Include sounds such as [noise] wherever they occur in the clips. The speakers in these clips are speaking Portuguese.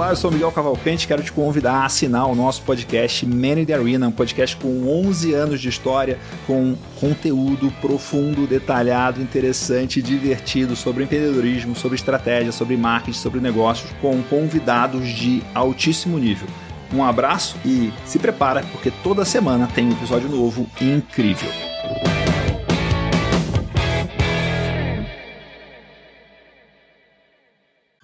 Olá, eu sou Miguel Cavalcante, quero te convidar a assinar o nosso podcast Man in the Arena, um podcast com 11 anos de história, com conteúdo profundo, detalhado, interessante, divertido sobre empreendedorismo, sobre estratégia, sobre marketing, sobre negócios, com convidados de altíssimo nível. Um abraço e se prepara, porque toda semana tem um episódio novo incrível.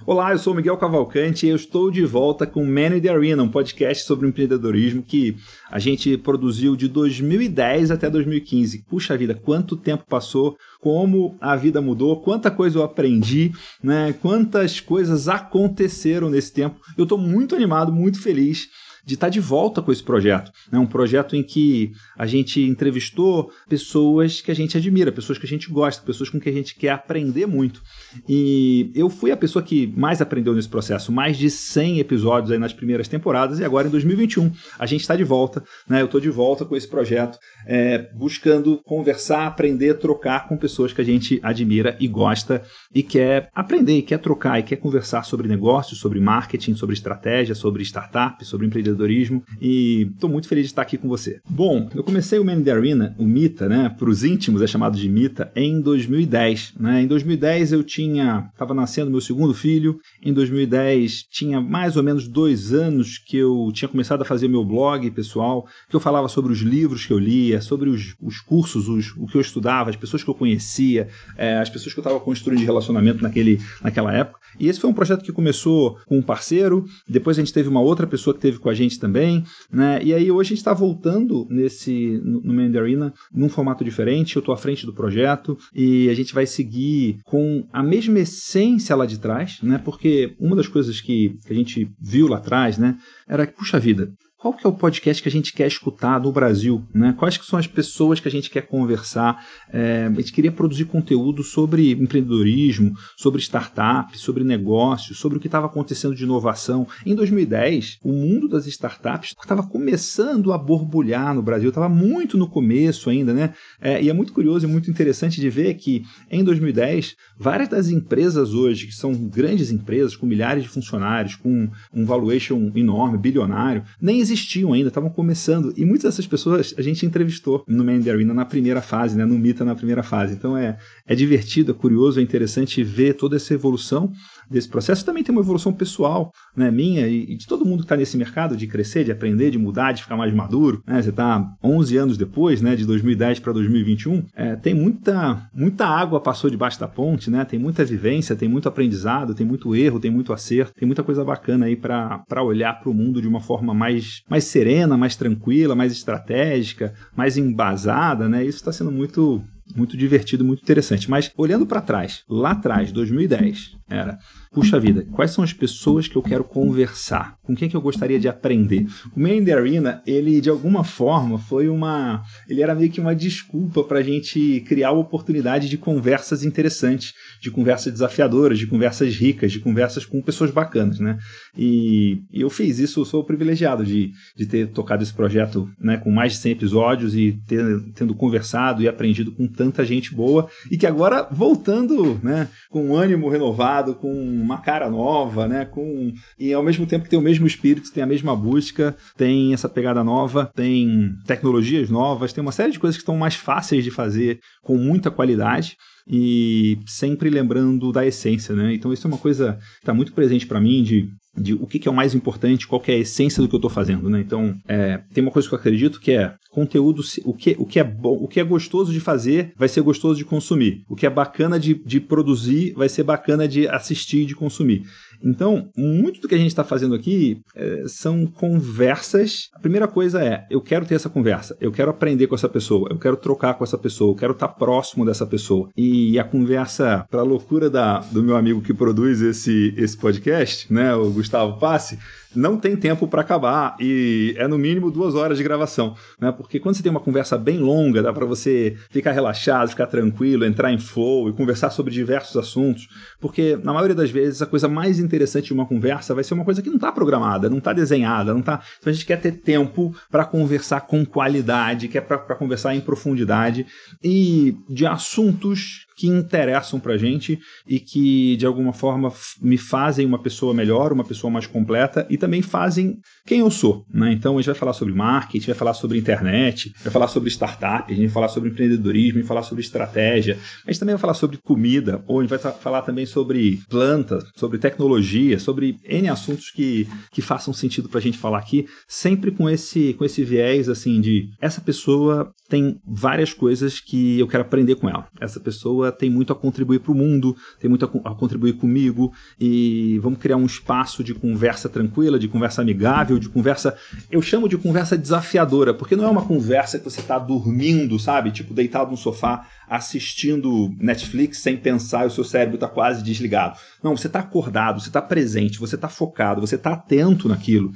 Olá, eu sou Miguel Cavalcante e eu estou de volta com Man in the Arena, um podcast sobre empreendedorismo que a gente produziu de 2010 até 2015. Puxa vida, quanto tempo passou, como a vida mudou, quanta coisa eu aprendi, né? quantas coisas aconteceram nesse tempo. Eu estou muito animado, muito feliz de estar de volta com esse projeto. É um projeto em que a gente entrevistou pessoas que a gente admira, pessoas que a gente gosta, pessoas com quem a gente quer aprender muito. E eu fui a pessoa que mais aprendeu nesse processo, mais de 100 episódios aí nas primeiras temporadas, e agora em 2021 a gente está de volta, né? eu estou de volta com esse projeto, é, buscando conversar, aprender, trocar com pessoas que a gente admira e gosta e quer aprender, e quer trocar, e quer conversar sobre negócios, sobre marketing, sobre estratégia, sobre startup, sobre empreendedorismo empreendedorismo e estou muito feliz de estar aqui com você. Bom, eu comecei o Man in the Arena, o Mita, né, para os íntimos é chamado de Mita, em 2010. Né? Em 2010 eu tinha, estava nascendo meu segundo filho, em 2010 tinha mais ou menos dois anos que eu tinha começado a fazer meu blog pessoal, que eu falava sobre os livros que eu lia, sobre os, os cursos, os, o que eu estudava, as pessoas que eu conhecia, é, as pessoas que eu estava construindo de relacionamento naquele, naquela época. E esse foi um projeto que começou com um parceiro, depois a gente teve uma outra pessoa que teve com a gente também, né? E aí hoje a gente está voltando nesse no, no Mandarina num formato diferente. Eu estou à frente do projeto e a gente vai seguir com a mesma essência lá de trás, né? Porque uma das coisas que, que a gente viu lá atrás, né, era que puxa vida, qual que é o podcast que a gente quer escutar no Brasil, né? Quais que são as pessoas que a gente quer conversar? É, a gente queria produzir conteúdo sobre empreendedorismo, sobre startups, sobre negócios, sobre o que estava acontecendo de inovação. Em 2010, o mundo das startups estava começando a borbulhar no Brasil, estava muito no começo ainda, né? É, e é muito curioso e muito interessante de ver que em 2010, várias das empresas hoje, que são grandes empresas com milhares de funcionários, com um valuation enorme, bilionário, nem existiam existiam ainda, estavam começando. E muitas dessas pessoas a gente entrevistou no Man Arena na primeira fase, né, no Mita na primeira fase. Então é, é divertido, é curioso, é interessante ver toda essa evolução desse processo. Também tem uma evolução pessoal, né, minha e de todo mundo que está nesse mercado de crescer, de aprender, de mudar, de ficar mais maduro. Né? Você está 11 anos depois, né, de 2010 para 2021, é, tem muita, muita água passou debaixo da ponte, né? Tem muita vivência, tem muito aprendizado, tem muito erro, tem muito acerto, tem muita coisa bacana aí para olhar para o mundo de uma forma mais, mais serena, mais tranquila, mais estratégica, mais embasada, né? Isso está sendo muito muito divertido, muito interessante. Mas olhando para trás, lá atrás, 2010, era puxa vida, quais são as pessoas que eu quero conversar? Com quem que eu gostaria de aprender? O Man in the Arena, ele de alguma forma foi uma. Ele era meio que uma desculpa para a gente criar oportunidade de conversas interessantes, de conversas desafiadoras, de conversas ricas, de conversas com pessoas bacanas, né? E, e eu fiz isso, eu sou privilegiado de, de ter tocado esse projeto né, com mais de 100 episódios e ter, tendo conversado e aprendido com tanta gente boa e que agora voltando né, com ânimo renovado, com uma cara nova, né? Com e ao mesmo tempo que tem o mesmo espírito, tem a mesma busca, tem essa pegada nova, tem tecnologias novas, tem uma série de coisas que estão mais fáceis de fazer com muita qualidade e sempre lembrando da essência, né? Então isso é uma coisa que está muito presente para mim de de o que, que, é o mais importante, qual é a essência do que eu estou fazendo, né? Então, é, tem uma coisa que eu acredito que é conteúdo, o que, o que é bom, o que é gostoso de fazer vai ser gostoso de consumir. O que é bacana de, de produzir vai ser bacana de assistir e de consumir. Então, muito do que a gente está fazendo aqui é, são conversas. A primeira coisa é: eu quero ter essa conversa, eu quero aprender com essa pessoa, eu quero trocar com essa pessoa, eu quero estar tá próximo dessa pessoa. E a conversa, para loucura da, do meu amigo que produz esse, esse podcast, né, o Gustavo Passe, não tem tempo para acabar e é no mínimo duas horas de gravação, né? Porque quando você tem uma conversa bem longa, dá para você ficar relaxado, ficar tranquilo, entrar em flow e conversar sobre diversos assuntos, porque na maioria das vezes a coisa mais interessante de uma conversa vai ser uma coisa que não está programada, não está desenhada, não tá. Então a gente quer ter tempo para conversar com qualidade, quer para conversar em profundidade e de assuntos que interessam pra gente e que de alguma forma me fazem uma pessoa melhor, uma pessoa mais completa e também fazem quem eu sou, né? Então a gente vai falar sobre marketing, vai falar sobre internet, vai falar sobre startup, a gente vai falar sobre empreendedorismo, vai falar sobre estratégia, a gente também vai falar sobre comida, ou a gente vai falar também sobre planta, sobre tecnologia, sobre N assuntos que, que façam sentido pra gente falar aqui, sempre com esse, com esse viés assim de essa pessoa tem várias coisas que eu quero aprender com ela. Essa pessoa tem muito a contribuir para o mundo, tem muito a, a contribuir comigo e vamos criar um espaço de conversa tranquila, de conversa amigável, de conversa. Eu chamo de conversa desafiadora, porque não é uma conversa que você está dormindo, sabe? Tipo, deitado no sofá assistindo Netflix sem pensar e o seu cérebro está quase desligado. Não, você está acordado, você está presente, você está focado, você está atento naquilo,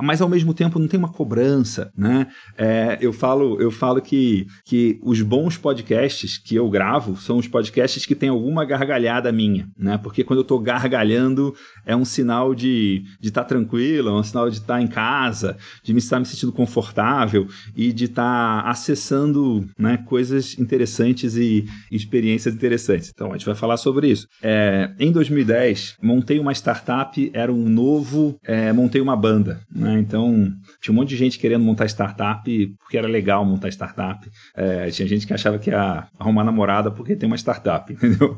mas ao mesmo tempo não tem uma cobrança, né? É, eu falo, eu falo que, que os bons podcasts que eu gravo são os podcasts que tem alguma gargalhada minha, né? Porque quando eu estou gargalhando é um sinal de estar tá tranquilo, é um sinal de estar tá em casa, de me estar me sentindo confortável e de estar tá acessando né, coisas interessantes e experiências interessantes. Então, a gente vai falar sobre isso. É, em 2010, montei uma startup, era um novo, é, montei uma banda. Né? Então, tinha um monte de gente querendo montar startup porque era legal montar startup. É, tinha gente que achava que ia arrumar namorada porque tem uma startup, [laughs] entendeu?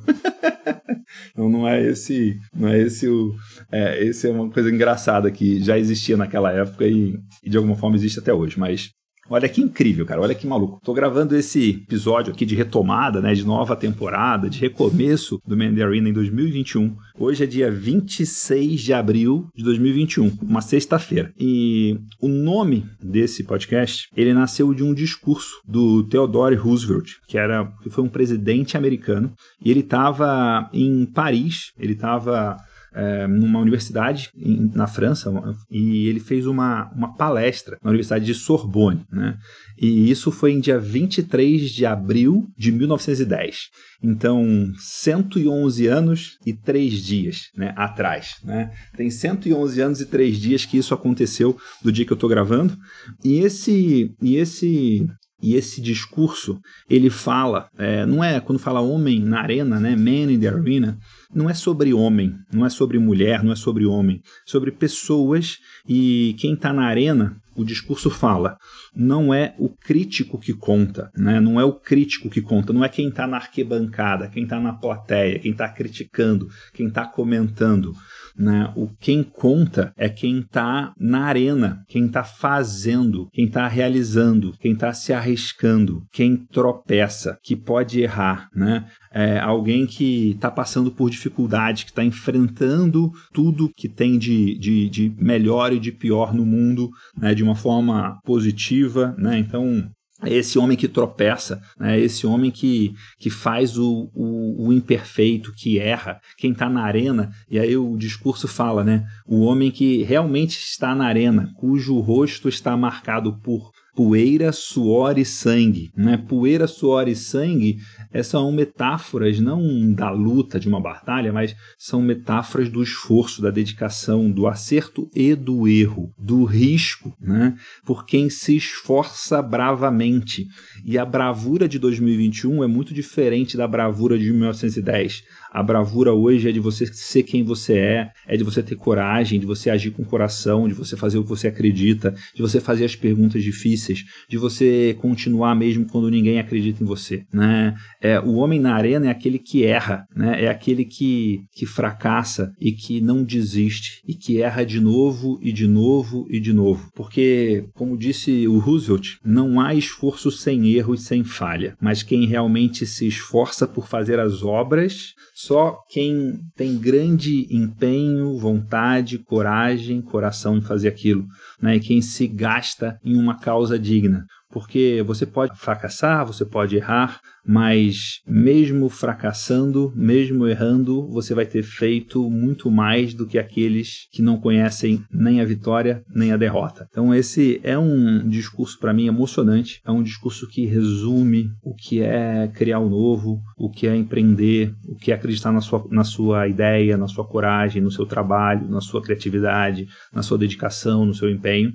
Então não é esse, não é esse o, é, esse é uma coisa engraçada que já existia naquela época e, e de alguma forma existe até hoje. Mas Olha que incrível, cara. Olha que maluco. Tô gravando esse episódio aqui de retomada, né, de nova temporada, de recomeço do Mandarina em 2021. Hoje é dia 26 de abril de 2021, uma sexta-feira. E o nome desse podcast, ele nasceu de um discurso do Theodore Roosevelt, que era que foi um presidente americano, e ele estava em Paris, ele estava é, numa universidade em, na França e ele fez uma, uma palestra na Universidade de Sorbonne, né? E isso foi em dia 23 de abril de 1910. Então, 111 anos e 3 dias né, atrás. Né? Tem 111 anos e 3 dias que isso aconteceu do dia que eu estou gravando. E esse, e esse e esse discurso, ele fala, é, não é quando fala homem na arena, né, man in the arena, não é sobre homem, não é sobre mulher, não é sobre homem, sobre pessoas e quem está na arena, o discurso fala, não é o crítico que conta, né? não é o crítico que conta, não é quem está na arquibancada, quem está na plateia, quem está criticando, quem está comentando. Né? O quem conta é quem está na arena, quem está fazendo, quem está realizando, quem está se arriscando, quem tropeça, que pode errar. Né? É alguém que está passando por dificuldade, que está enfrentando tudo que tem de, de, de melhor e de pior no mundo né? de uma forma positiva. Né? Então, é esse homem que tropeça, né? esse homem que, que faz o, o, o imperfeito, que erra, quem está na arena, e aí o discurso fala, né? O homem que realmente está na arena, cujo rosto está marcado por poeira, suor e sangue. Né? Poeira, suor e sangue são metáforas não da luta de uma batalha, mas são metáforas do esforço, da dedicação, do acerto e do erro, do risco, né? por quem se esforça bravamente. E a bravura de 2021 é muito diferente da bravura de 1910. A bravura hoje é de você ser quem você é, é de você ter coragem, de você agir com coração, de você fazer o que você acredita, de você fazer as perguntas difíceis, de você continuar mesmo quando ninguém acredita em você, né? É, o homem na arena é aquele que erra, né? É aquele que, que fracassa e que não desiste e que erra de novo e de novo e de novo. Porque, como disse o Roosevelt, não há esforço sem erro e sem falha, mas quem realmente se esforça por fazer as obras só quem tem grande empenho, vontade, coragem, coração em fazer aquilo, né? E quem se gasta em uma causa digna. Porque você pode fracassar, você pode errar, mas mesmo fracassando, mesmo errando, você vai ter feito muito mais do que aqueles que não conhecem nem a vitória nem a derrota. Então esse é um discurso para mim emocionante, é um discurso que resume o que é criar o novo, o que é empreender, o que é acreditar na sua, na sua ideia, na sua coragem, no seu trabalho, na sua criatividade, na sua dedicação, no seu empenho.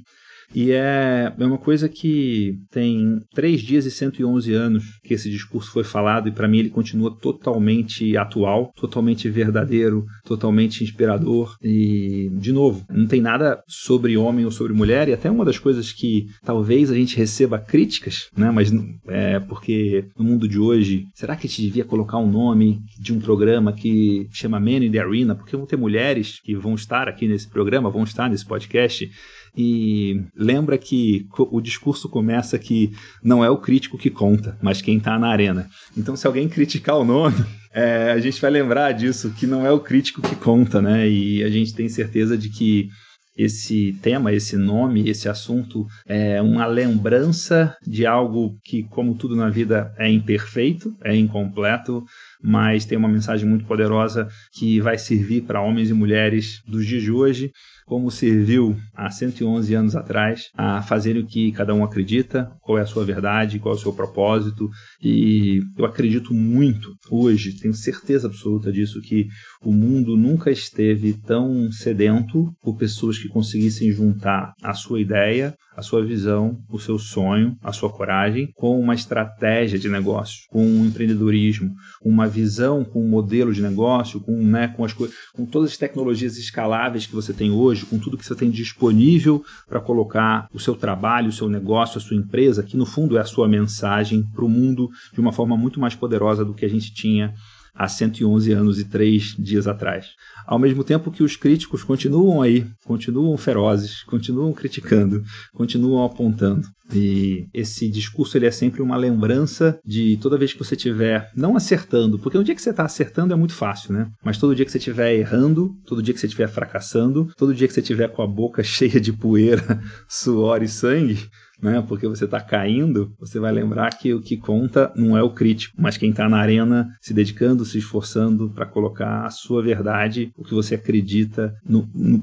E é, é uma coisa que tem três dias e 111 anos que esse discurso foi falado e para mim ele continua totalmente atual, totalmente verdadeiro, totalmente inspirador e, de novo, não tem nada sobre homem ou sobre mulher e até uma das coisas que talvez a gente receba críticas, né? Mas é porque no mundo de hoje, será que a gente devia colocar um nome de um programa que chama Men in the Arena? Porque vão ter mulheres que vão estar aqui nesse programa, vão estar nesse podcast e lembra que o discurso começa que não é o crítico que conta, mas quem está na arena. Então, se alguém criticar o nome, [laughs] é, a gente vai lembrar disso, que não é o crítico que conta, né? E a gente tem certeza de que esse tema, esse nome, esse assunto é uma lembrança de algo que, como tudo na vida, é imperfeito, é incompleto, mas tem uma mensagem muito poderosa que vai servir para homens e mulheres dos dias de hoje como serviu há 111 anos atrás a fazer o que cada um acredita, qual é a sua verdade, qual é o seu propósito. E eu acredito muito hoje, tenho certeza absoluta disso, que o mundo nunca esteve tão sedento por pessoas que conseguissem juntar a sua ideia, a sua visão, o seu sonho, a sua coragem com uma estratégia de negócio, com um empreendedorismo, uma visão, com um modelo de negócio, com, né, com, as, com todas as tecnologias escaláveis que você tem hoje com tudo que você tem disponível para colocar o seu trabalho, o seu negócio, a sua empresa, que no fundo é a sua mensagem para o mundo de uma forma muito mais poderosa do que a gente tinha há 111 anos e 3 dias atrás. Ao mesmo tempo que os críticos continuam aí, continuam ferozes, continuam criticando, continuam apontando. E esse discurso ele é sempre uma lembrança de toda vez que você estiver não acertando, porque no dia que você está acertando é muito fácil, né? Mas todo dia que você estiver errando, todo dia que você estiver fracassando, todo dia que você estiver com a boca [laughs] cheia de poeira, suor e sangue, né? Porque você está caindo, você vai lembrar que o que conta não é o crítico, mas quem está na arena se dedicando, se esforçando para colocar a sua verdade, o que você acredita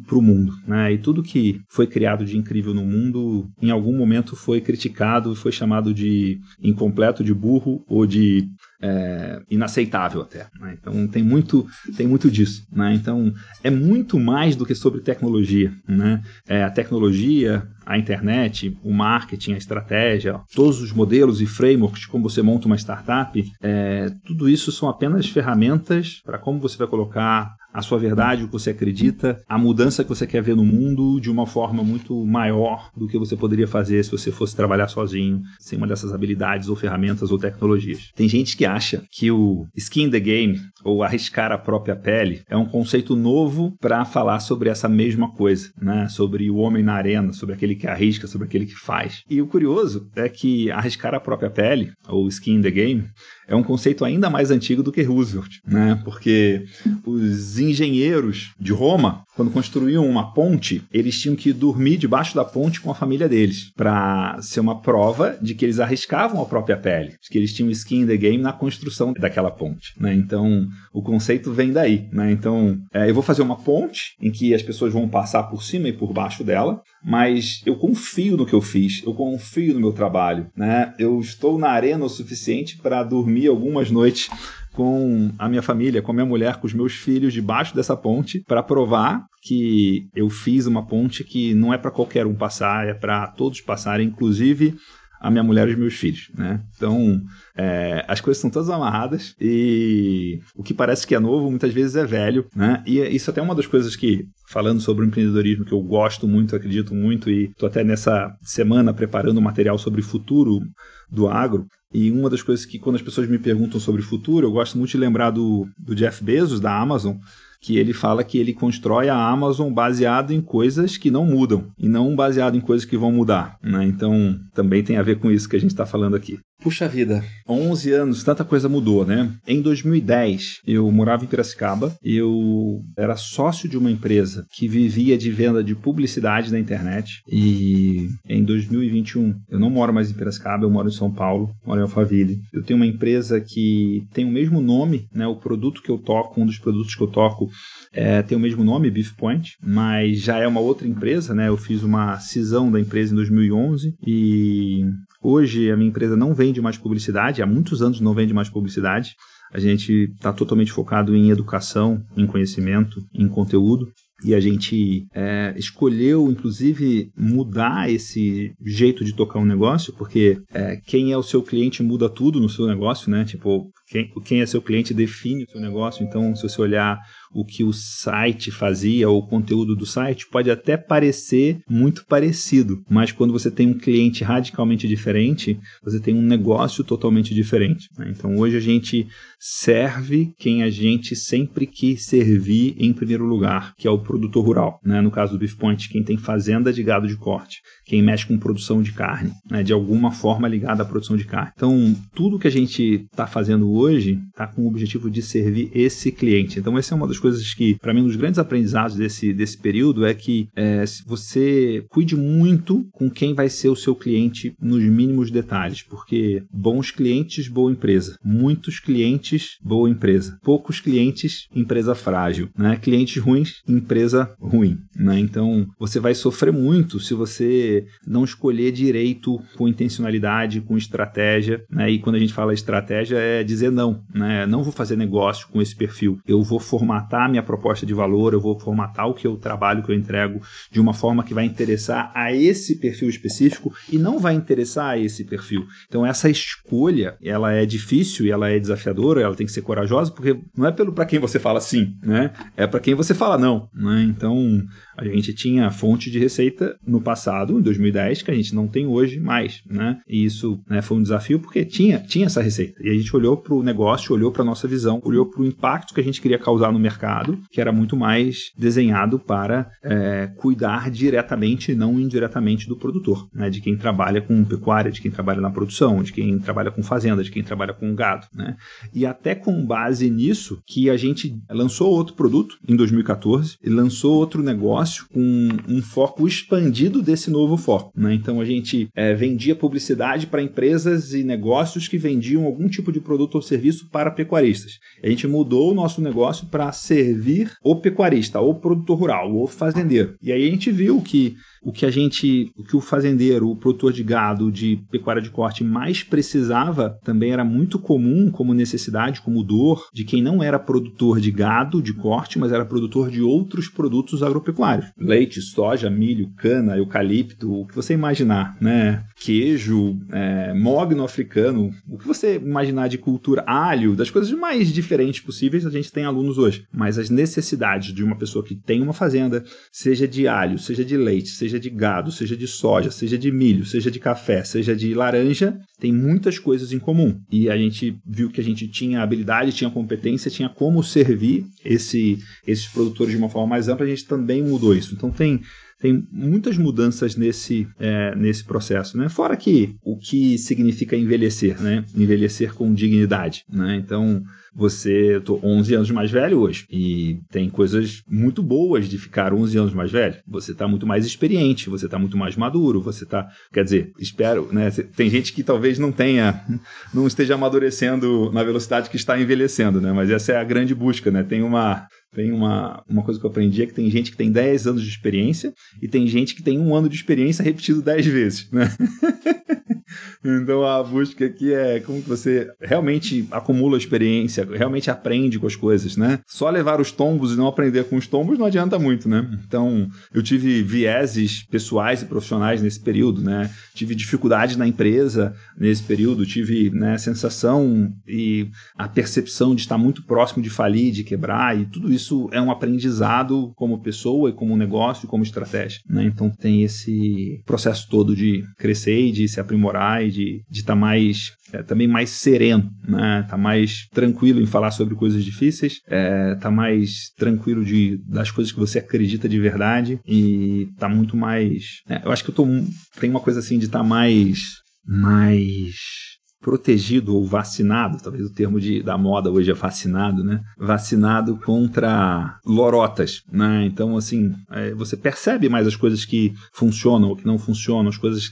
para o mundo, né? E tudo que foi criado de incrível no mundo, em algum momento foi criticado, foi chamado de incompleto, de burro ou de é, inaceitável até. Né? Então tem muito, tem muito disso. Né? Então é muito mais do que sobre tecnologia. Né? É, a tecnologia, a internet, o marketing, a estratégia, todos os modelos e frameworks de como você monta uma startup, é, tudo isso são apenas ferramentas para como você vai colocar a sua verdade, o que você acredita, a mudança que você quer ver no mundo de uma forma muito maior do que você poderia fazer se você fosse trabalhar sozinho, sem uma dessas habilidades ou ferramentas ou tecnologias. Tem gente que acha que o skin the game ou arriscar a própria pele é um conceito novo para falar sobre essa mesma coisa, né? Sobre o homem na arena, sobre aquele que arrisca, sobre aquele que faz. E o curioso é que arriscar a própria pele ou skin the game é um conceito ainda mais antigo do que Roosevelt, né? Porque os engenheiros de Roma, quando construíam uma ponte, eles tinham que dormir debaixo da ponte com a família deles, para ser uma prova de que eles arriscavam a própria pele, de que eles tinham skin in the game na construção daquela ponte, né? Então, o conceito vem daí, né? Então, é, eu vou fazer uma ponte em que as pessoas vão passar por cima e por baixo dela, mas eu confio no que eu fiz, eu confio no meu trabalho, né? Eu estou na arena o suficiente para dormir algumas noites com a minha família, com a minha mulher, com os meus filhos debaixo dessa ponte para provar que eu fiz uma ponte que não é para qualquer um passar, é para todos passarem, inclusive a minha mulher e os meus filhos, né? Então, é, as coisas são todas amarradas e o que parece que é novo muitas vezes é velho, né? E isso até é uma das coisas que, falando sobre o empreendedorismo, que eu gosto muito, acredito muito e estou até nessa semana preparando material sobre o futuro do agro, e uma das coisas que, quando as pessoas me perguntam sobre o futuro, eu gosto muito de lembrar do, do Jeff Bezos, da Amazon, que ele fala que ele constrói a Amazon baseado em coisas que não mudam e não baseado em coisas que vão mudar. Né? Então, também tem a ver com isso que a gente está falando aqui. Puxa vida, 11 anos, tanta coisa mudou, né? Em 2010, eu morava em Piracicaba, eu era sócio de uma empresa que vivia de venda de publicidade na internet e em 2021, eu não moro mais em Piracicaba, eu moro em São Paulo, moro em Alphaville. Eu tenho uma empresa que tem o mesmo nome, né? O produto que eu toco, um dos produtos que eu toco é, tem o mesmo nome, Beef Point, mas já é uma outra empresa, né? Eu fiz uma cisão da empresa em 2011 e Hoje a minha empresa não vende mais publicidade, há muitos anos não vende mais publicidade. A gente está totalmente focado em educação, em conhecimento, em conteúdo. e a gente é, escolheu, inclusive, mudar esse jeito de tocar um negócio, porque é, quem é o seu cliente muda tudo no seu negócio, né? Tipo, quem, quem é seu cliente define o seu negócio. Então, se você olhar o que o site fazia ou o conteúdo do site pode até parecer muito parecido, mas quando você tem um cliente radicalmente diferente, você tem um negócio totalmente diferente. Né? Então hoje a gente serve quem a gente sempre quis servir em primeiro lugar, que é o produtor rural. Né? No caso do Beef Point, quem tem fazenda de gado de corte, quem mexe com produção de carne, né? de alguma forma ligada à produção de carne. Então tudo que a gente está fazendo hoje está com o objetivo de servir esse cliente. Então essa é uma das coisas que, para mim, um dos grandes aprendizados desse, desse período é que é, você cuide muito com quem vai ser o seu cliente nos mínimos detalhes, porque bons clientes, boa empresa. Muitos clientes, boa empresa. Poucos clientes, empresa frágil. Né? Clientes ruins, empresa ruim. Né? Então, você vai sofrer muito se você não escolher direito com intencionalidade, com estratégia. Né? E quando a gente fala estratégia, é dizer não. Né? Não vou fazer negócio com esse perfil. Eu vou formatar formatar minha proposta de valor, eu vou formatar o que eu trabalho, que eu entrego de uma forma que vai interessar a esse perfil específico e não vai interessar a esse perfil. Então essa escolha, ela é difícil e ela é desafiadora, ela tem que ser corajosa, porque não é pelo para quem você fala sim, né? É para quem você fala não, né? Então a gente tinha fonte de receita no passado, em 2010, que a gente não tem hoje mais, né? E isso né, foi um desafio porque tinha, tinha essa receita. E a gente olhou para o negócio, olhou para a nossa visão, olhou para o impacto que a gente queria causar no mercado, que era muito mais desenhado para é, cuidar diretamente e não indiretamente do produtor, né? De quem trabalha com pecuária, de quem trabalha na produção, de quem trabalha com fazenda, de quem trabalha com gado, né? E até com base nisso que a gente lançou outro produto em 2014 e lançou outro negócio com um foco expandido desse novo foco. Né? Então a gente é, vendia publicidade para empresas e negócios que vendiam algum tipo de produto ou serviço para pecuaristas. A gente mudou o nosso negócio para servir o pecuarista, o produtor rural, o fazendeiro. E aí a gente viu que o que a gente, o que o fazendeiro, o produtor de gado, de pecuária de corte mais precisava, também era muito comum como necessidade, como dor de quem não era produtor de gado de corte, mas era produtor de outros produtos agropecuários. Leite, soja, milho, cana, eucalipto, o que você imaginar, né? Queijo, é, mogno africano, o que você imaginar de cultura, alho, das coisas mais diferentes possíveis, a gente tem alunos hoje. Mas as necessidades de uma pessoa que tem uma fazenda, seja de alho, seja de leite, seja de gado, seja de soja, seja de milho, seja de café, seja de laranja, tem muitas coisas em comum. E a gente viu que a gente tinha habilidade, tinha competência, tinha como servir esse, esses produtores de uma forma mais ampla, a gente também mudou isso. Então tem tem muitas mudanças nesse, é, nesse processo, né? Fora que o que significa envelhecer, né? Envelhecer com dignidade, né? Então, você, eu tô 11 anos mais velho hoje e tem coisas muito boas de ficar 11 anos mais velho. Você está muito mais experiente, você está muito mais maduro, você está, quer dizer, espero, né? Tem gente que talvez não tenha, [laughs] não esteja amadurecendo na velocidade que está envelhecendo, né? Mas essa é a grande busca, né? Tem uma tem uma, uma coisa que eu aprendi é que tem gente que tem 10 anos de experiência e tem gente que tem um ano de experiência repetido 10 vezes, né? [laughs] Então a busca aqui é como que você realmente acumula experiência, realmente aprende com as coisas, né? Só levar os tombos e não aprender com os tombos não adianta muito, né? Então eu tive vieses pessoais e profissionais nesse período, né? Tive dificuldade na empresa nesse período, tive né, a sensação e a percepção de estar muito próximo de falir, de quebrar, e tudo isso é um aprendizado como pessoa e como negócio e como estratégia, né? Então tem esse processo todo de crescer e de se aprimorar e de estar tá mais é, também mais sereno, né? Tá mais tranquilo em falar sobre coisas difíceis, é, tá mais tranquilo de das coisas que você acredita de verdade e tá muito mais. É, eu acho que eu tô tem uma coisa assim de estar tá mais mais protegido ou vacinado, talvez o termo de, da moda hoje é vacinado, né? Vacinado contra lorotas, né? Então, assim, é, você percebe mais as coisas que funcionam ou que não funcionam, as coisas,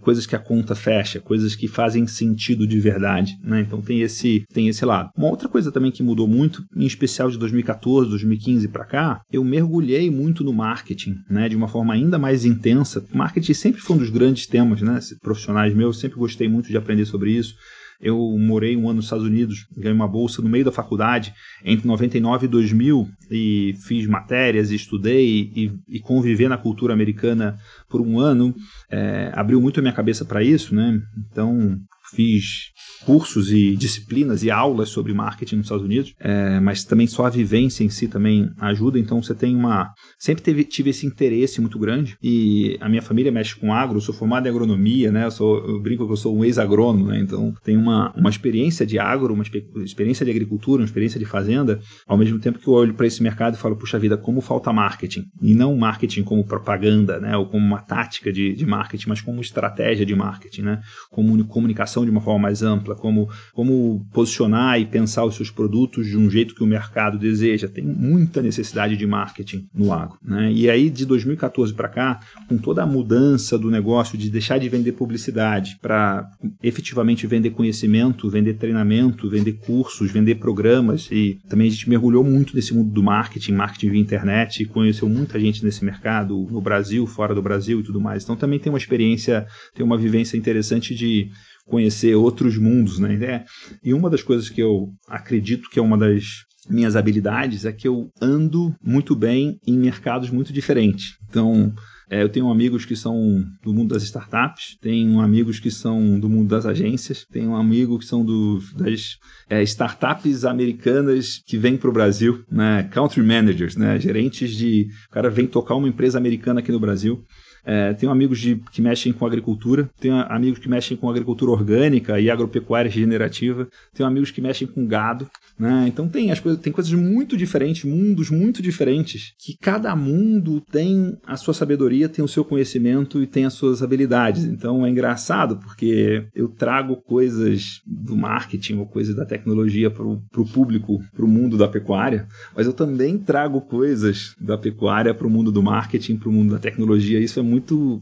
coisas que a conta fecha, coisas que fazem sentido de verdade, né? Então tem esse, tem esse lado. Uma outra coisa também que mudou muito, em especial de 2014, 2015 para cá, eu mergulhei muito no marketing, né? De uma forma ainda mais intensa. Marketing sempre foi um dos grandes temas, né? Profissionais meus, sempre gostei muito de aprender sobre isso. Eu morei um ano nos Estados Unidos, ganhei uma bolsa no meio da faculdade, entre 99 e 2000, e fiz matérias, estudei e, e conviver na cultura americana por um ano. É, abriu muito a minha cabeça para isso, né? Então, fiz cursos e disciplinas e aulas sobre marketing nos Estados Unidos, é, mas também só a vivência em si também ajuda. Então você tem uma. Sempre teve, tive esse interesse muito grande e a minha família mexe com agro, sou formado em agronomia, né? Eu, sou, eu brinco que eu sou um ex-agrônomo, né? Então tenho uma, uma experiência de agro, uma experiência de agricultura, uma experiência de fazenda, ao mesmo tempo que eu olho para esse mercado e falo, puxa vida, como falta marketing. E não marketing como propaganda, né? Ou como uma tática de, de marketing, mas como estratégia de marketing, né? Como comunicação de uma forma mais ampla, como, como posicionar e pensar os seus produtos de um jeito que o mercado deseja. Tem muita necessidade de marketing no agro. Né? E aí, de 2014 para cá, com toda a mudança do negócio de deixar de vender publicidade para efetivamente vender conhecimento, vender treinamento, vender cursos, vender programas, e também a gente mergulhou muito nesse mundo do marketing, marketing via internet, conheceu muita gente nesse mercado, no Brasil, fora do Brasil e tudo mais. Então também tem uma experiência, tem uma vivência interessante de conhecer outros mundos, né? É, e uma das coisas que eu acredito que é uma das minhas habilidades é que eu ando muito bem em mercados muito diferentes. Então, é, eu tenho amigos que são do mundo das startups, tenho amigos que são do mundo das agências, tenho um amigo que são do, das é, startups americanas que vêm para o Brasil, né? Country managers, né? Gerentes de. O cara vem tocar uma empresa americana aqui no Brasil. É, tenho amigos de, que mexem com agricultura, tenho amigos que mexem com agricultura orgânica e agropecuária regenerativa, tenho amigos que mexem com gado. Né? Então tem as coisas, tem coisas muito diferentes, mundos muito diferentes, que cada mundo tem a sua sabedoria, tem o seu conhecimento e tem as suas habilidades. Então é engraçado porque eu trago coisas do marketing ou coisas da tecnologia para o público, para o mundo da pecuária, mas eu também trago coisas da pecuária para o mundo do marketing, para o mundo da tecnologia. Isso é muito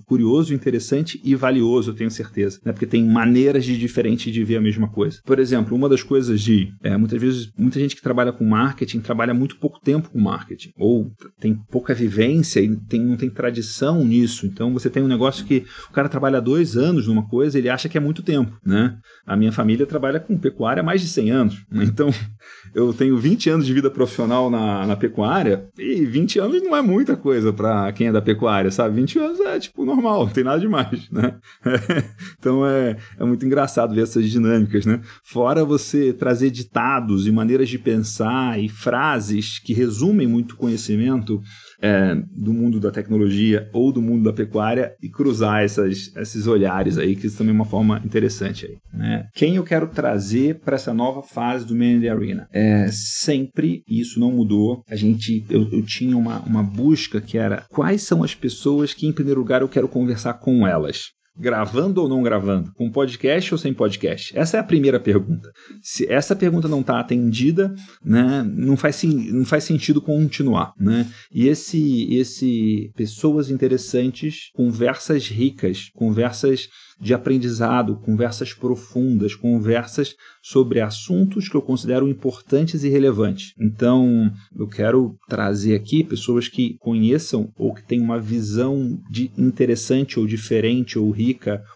curioso, interessante e valioso, eu tenho certeza, né? porque tem maneiras de diferente de ver a mesma coisa. Por exemplo, uma das coisas de é, muitas vezes muita gente que trabalha com marketing trabalha muito pouco tempo com marketing, ou tem pouca vivência e tem, não tem tradição nisso. Então você tem um negócio que o cara trabalha dois anos numa coisa, ele acha que é muito tempo, né? A minha família trabalha com pecuária há mais de 100 anos. Então [laughs] eu tenho 20 anos de vida profissional na, na pecuária e 20 anos não é muita coisa para quem é da pecuária, sabe? 20 anos é tipo normal, não tem nada demais, né? [laughs] então é, é muito engraçado ver essas dinâmicas, né? Fora você trazer ditados e maneiras de pensar e frases que resumem muito conhecimento é, do mundo da tecnologia ou do mundo da pecuária e cruzar essas, esses olhares aí, que isso também é uma forma interessante aí. Né? Quem eu quero trazer para essa nova fase do Man in the Arena? É, sempre, isso não mudou, a gente, eu, eu tinha uma, uma busca que era quais são as pessoas que, em primeiro lugar, eu quero conversar com elas gravando ou não gravando? Com podcast ou sem podcast? Essa é a primeira pergunta. Se essa pergunta não está atendida, né, não, faz, não faz sentido continuar. Né? E esse, esse pessoas interessantes, conversas ricas, conversas de aprendizado, conversas profundas, conversas sobre assuntos que eu considero importantes e relevantes. Então, eu quero trazer aqui pessoas que conheçam ou que tenham uma visão de interessante ou diferente ou rica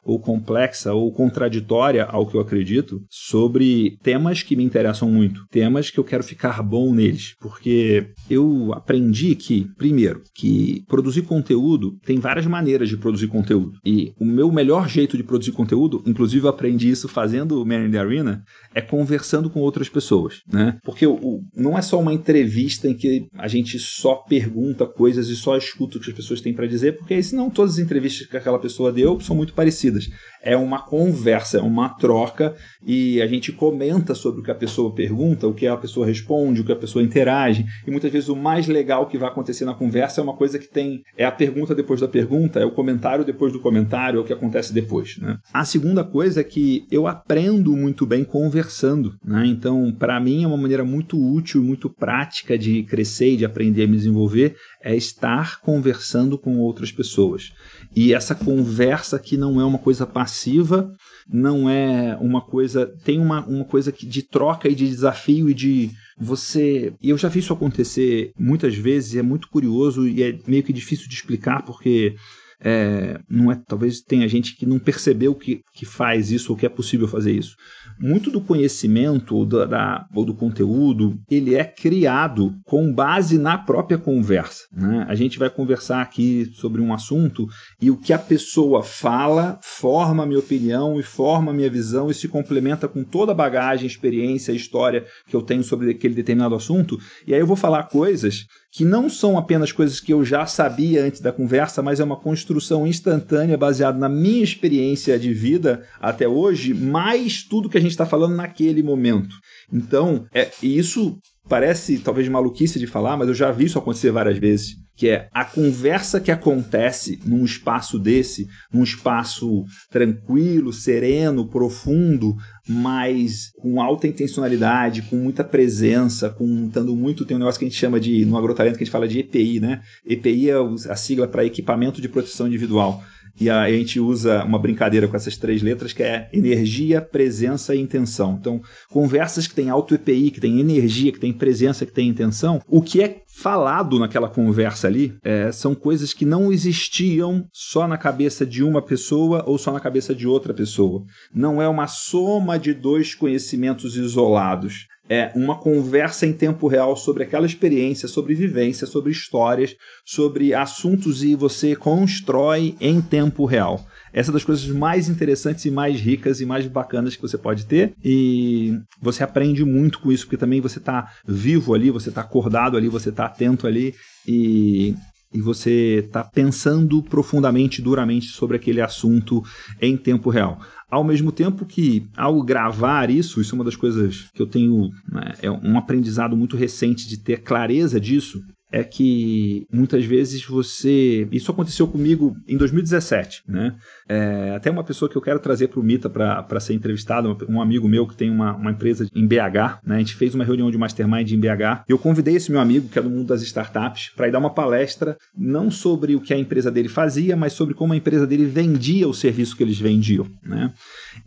ou complexa ou contraditória ao que eu acredito sobre temas que me interessam muito, temas que eu quero ficar bom neles, porque eu aprendi que, primeiro, que produzir conteúdo tem várias maneiras de produzir conteúdo. E o meu melhor jeito de produzir conteúdo, inclusive eu aprendi isso fazendo o Man in the Arena, é conversando com outras pessoas, né? Porque o, não é só uma entrevista em que a gente só pergunta coisas e só escuta o que as pessoas têm para dizer, porque senão todas as entrevistas que aquela pessoa deu são muito parecidas. É uma conversa, é uma troca e a gente comenta sobre o que a pessoa pergunta, o que a pessoa responde, o que a pessoa interage. E muitas vezes o mais legal que vai acontecer na conversa é uma coisa que tem é a pergunta depois da pergunta, é o comentário depois do comentário, é o que acontece depois. Né? A segunda coisa é que eu aprendo muito bem conversando. Né? Então, para mim é uma maneira muito útil, muito prática de crescer e de aprender a me desenvolver é estar conversando com outras pessoas. E essa conversa que não é uma coisa passiva, não é uma coisa. Tem uma, uma coisa de troca e de desafio e de você. E eu já vi isso acontecer muitas vezes, e é muito curioso e é meio que difícil de explicar, porque é, não é, talvez tenha gente que não percebeu que, que faz isso ou que é possível fazer isso. Muito do conhecimento ou, da, da, ou do conteúdo, ele é criado com base na própria conversa. Né? A gente vai conversar aqui sobre um assunto e o que a pessoa fala forma a minha opinião e forma a minha visão e se complementa com toda a bagagem, experiência, história que eu tenho sobre aquele determinado assunto. E aí eu vou falar coisas que não são apenas coisas que eu já sabia antes da conversa, mas é uma construção instantânea baseada na minha experiência de vida até hoje, mais tudo que a gente está falando naquele momento. Então, é, isso parece talvez maluquice de falar, mas eu já vi isso acontecer várias vezes que é a conversa que acontece num espaço desse, num espaço tranquilo, sereno, profundo, mas com alta intencionalidade, com muita presença, com dando muito, tem um negócio que a gente chama de no agrotalento que a gente fala de EPI, né? EPI é a sigla para equipamento de proteção individual. E a gente usa uma brincadeira com essas três letras que é energia, presença e intenção. Então, conversas que têm alto EPI, que têm energia, que têm presença, que têm intenção, o que é falado naquela conversa ali é, são coisas que não existiam só na cabeça de uma pessoa ou só na cabeça de outra pessoa. Não é uma soma de dois conhecimentos isolados é uma conversa em tempo real sobre aquela experiência, sobre vivência, sobre histórias, sobre assuntos e você constrói em tempo real. Essa é das coisas mais interessantes e mais ricas e mais bacanas que você pode ter. E você aprende muito com isso, porque também você está vivo ali, você está acordado ali, você está atento ali e e você está pensando profundamente, duramente sobre aquele assunto em tempo real. Ao mesmo tempo que, ao gravar isso, isso é uma das coisas que eu tenho, né, é um aprendizado muito recente de ter clareza disso, é que muitas vezes você. Isso aconteceu comigo em 2017, né? É, até uma pessoa que eu quero trazer para o Mita para ser entrevistado, um amigo meu que tem uma, uma empresa em BH, né? A gente fez uma reunião de mastermind em BH. Eu convidei esse meu amigo, que é do mundo das startups, para ir dar uma palestra, não sobre o que a empresa dele fazia, mas sobre como a empresa dele vendia o serviço que eles vendiam, né?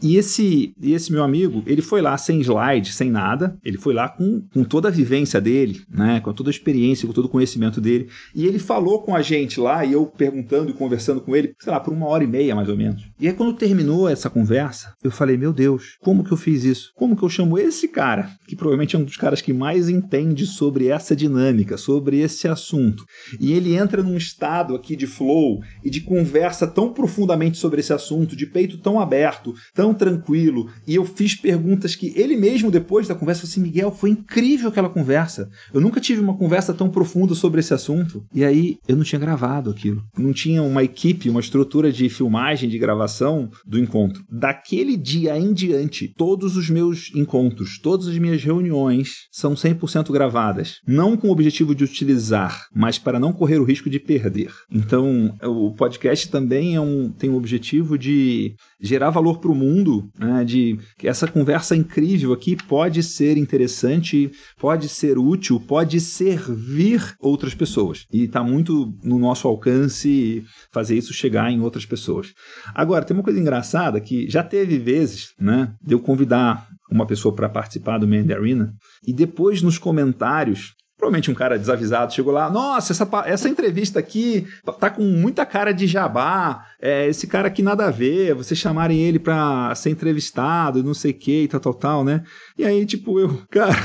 E esse, esse meu amigo, ele foi lá sem slide, sem nada, ele foi lá com, com toda a vivência dele, né? Com toda a experiência, com todo conhecimento dele. E ele falou com a gente lá, e eu perguntando e conversando com ele, sei lá, por uma hora e meia mais ou menos. E aí, quando terminou essa conversa, eu falei: Meu Deus, como que eu fiz isso? Como que eu chamo esse cara, que provavelmente é um dos caras que mais entende sobre essa dinâmica, sobre esse assunto? E ele entra num estado aqui de flow e de conversa tão profundamente sobre esse assunto, de peito tão aberto, tão tranquilo. E eu fiz perguntas que ele mesmo, depois da conversa, falou assim: Miguel, foi incrível aquela conversa. Eu nunca tive uma conversa tão profunda sobre esse assunto. E aí eu não tinha gravado aquilo. Não tinha uma equipe, uma estrutura de filmagem, de gravação do encontro. Daquele dia em diante, todos os meus encontros, todas as minhas reuniões são 100% gravadas. Não com o objetivo de utilizar, mas para não correr o risco de perder. Então, o podcast também é um, tem o objetivo de gerar valor para o mundo, né, de que essa conversa incrível aqui pode ser interessante, pode ser útil, pode servir outras pessoas. E está muito no nosso alcance fazer isso chegar em outras pessoas. Agora, tem uma coisa engraçada que já teve vezes, né, de eu convidar uma pessoa para participar do Mandarina e depois nos comentários Provavelmente um cara desavisado chegou lá, nossa, essa, essa entrevista aqui tá com muita cara de jabá, é, esse cara aqui nada a ver, vocês chamarem ele pra ser entrevistado, não sei o que tal, tal, tal, né? E aí, tipo, eu, [laughs] cara,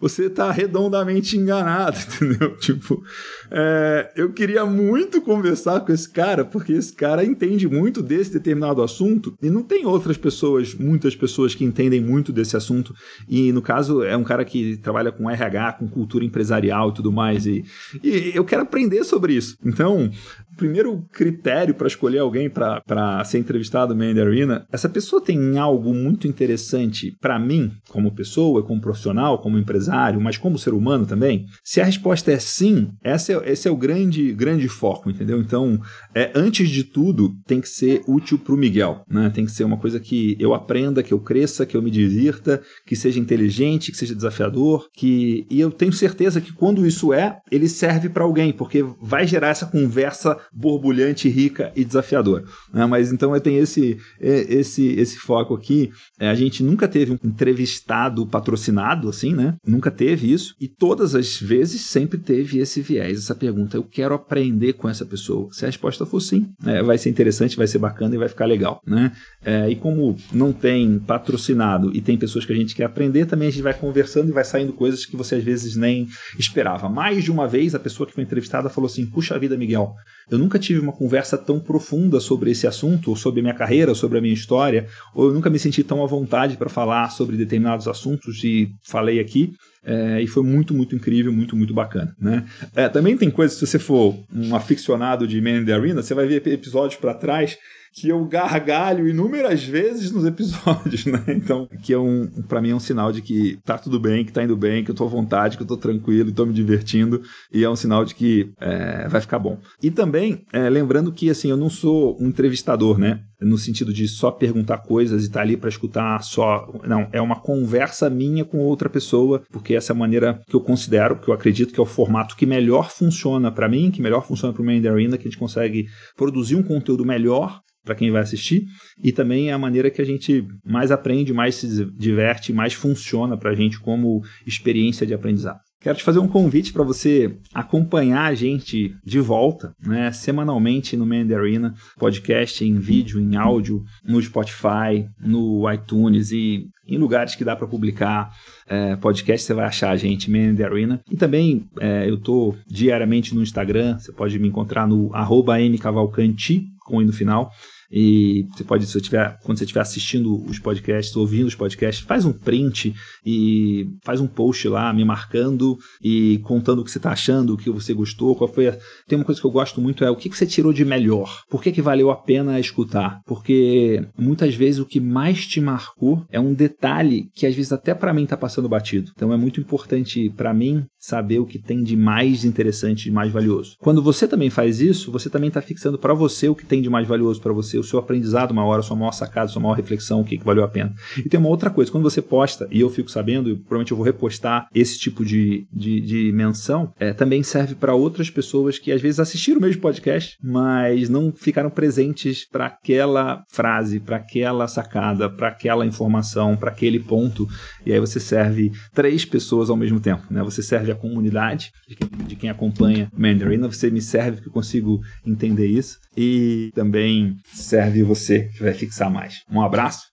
você está redondamente enganado, [laughs] entendeu? Tipo, é, eu queria muito conversar com esse cara, porque esse cara entende muito desse determinado assunto e não tem outras pessoas, muitas pessoas que entendem muito desse assunto. E no caso, é um cara que trabalha com RH, com cultura empresarial e tudo mais. E, e eu quero aprender sobre isso. Então, o primeiro critério para escolher alguém para ser entrevistado no Arena, essa pessoa tem algo muito interessante para mim, como pessoa, como profissional, como empresário, mas como ser humano também? Se a resposta é sim, esse é, esse é o grande, grande foco, entendeu? Então, é, antes de tudo, tem que ser útil para o Miguel, né? Tem que ser uma coisa que eu aprenda, que eu cresça, que eu me divirta, que seja inteligente, que seja desafiador, que e eu tenho certeza que quando isso é, ele serve para alguém, porque vai gerar essa conversa borbulhante, rica e desafiadora. Né? Mas então tenho esse, esse, esse foco aqui. É, a gente nunca teve um entrevistado patrocinado, assim, né? Nunca teve isso. E todas as vezes sempre teve esse viés, essa pergunta: eu quero aprender com essa pessoa. Se a resposta for sim, é, vai ser interessante, vai ser bacana e vai ficar legal, né? É, e como não tem patrocinado e tem pessoas que a gente quer aprender, também a gente vai conversando e vai saindo coisas que você às vezes nem esperava. Mais de uma vez, a pessoa que foi entrevistada falou assim: Puxa vida, Miguel, eu nunca tive uma conversa tão profunda sobre esse assunto, ou sobre a minha carreira, ou sobre a minha história, ou eu nunca me senti tão à vontade para falar sobre determinados assuntos e falei aqui. É, e foi muito, muito incrível, muito, muito bacana. Né? É, também tem coisas, se você for um aficionado de Man in the Arena, você vai ver episódios para trás que eu gargalho inúmeras vezes nos episódios, [laughs] né? Então, que é um, para mim é um sinal de que tá tudo bem, que tá indo bem, que eu tô à vontade, que eu tô tranquilo tô me divertindo, e é um sinal de que é, vai ficar bom. E também, é, lembrando que, assim, eu não sou um entrevistador, né? No sentido de só perguntar coisas e tá ali para escutar só. Não, é uma conversa minha com outra pessoa, porque essa é a maneira que eu considero, que eu acredito que é o formato que melhor funciona para mim, que melhor funciona para o Main Arena, que a gente consegue produzir um conteúdo melhor para quem vai assistir e também é a maneira que a gente mais aprende, mais se diverte, mais funciona para a gente como experiência de aprendizado. Quero te fazer um convite para você acompanhar a gente de volta, né, semanalmente no Man Arena, podcast em vídeo, em áudio, no Spotify, no iTunes e em lugares que dá para publicar é, podcast, você vai achar a gente, Man Arena. E também é, eu estou diariamente no Instagram, você pode me encontrar no arroba ncavalcanti, com o no final. E você pode, se tiver, quando você estiver assistindo os podcasts, ouvindo os podcasts, faz um print e faz um post lá me marcando e contando o que você está achando, o que você gostou, qual foi a... Tem uma coisa que eu gosto muito é o que, que você tirou de melhor. Por que, que valeu a pena escutar? Porque muitas vezes o que mais te marcou é um detalhe que às vezes até para mim está passando batido. Então é muito importante para mim saber o que tem de mais interessante, de mais valioso. Quando você também faz isso, você também está fixando para você o que tem de mais valioso para você, o seu aprendizado uma hora, sua maior sacada, sua maior reflexão, o que, que valeu a pena. E tem uma outra coisa, quando você posta, e eu fico sabendo, e provavelmente eu vou repostar esse tipo de, de, de menção, é, também serve para outras pessoas que às vezes assistiram o mesmo podcast, mas não ficaram presentes para aquela frase, para aquela sacada, para aquela informação, para aquele ponto. E aí você serve três pessoas ao mesmo tempo, né? Você serve a comunidade de quem, de quem acompanha Mandarin, você me serve que eu consigo entender isso e também serve você que vai fixar mais. Um abraço.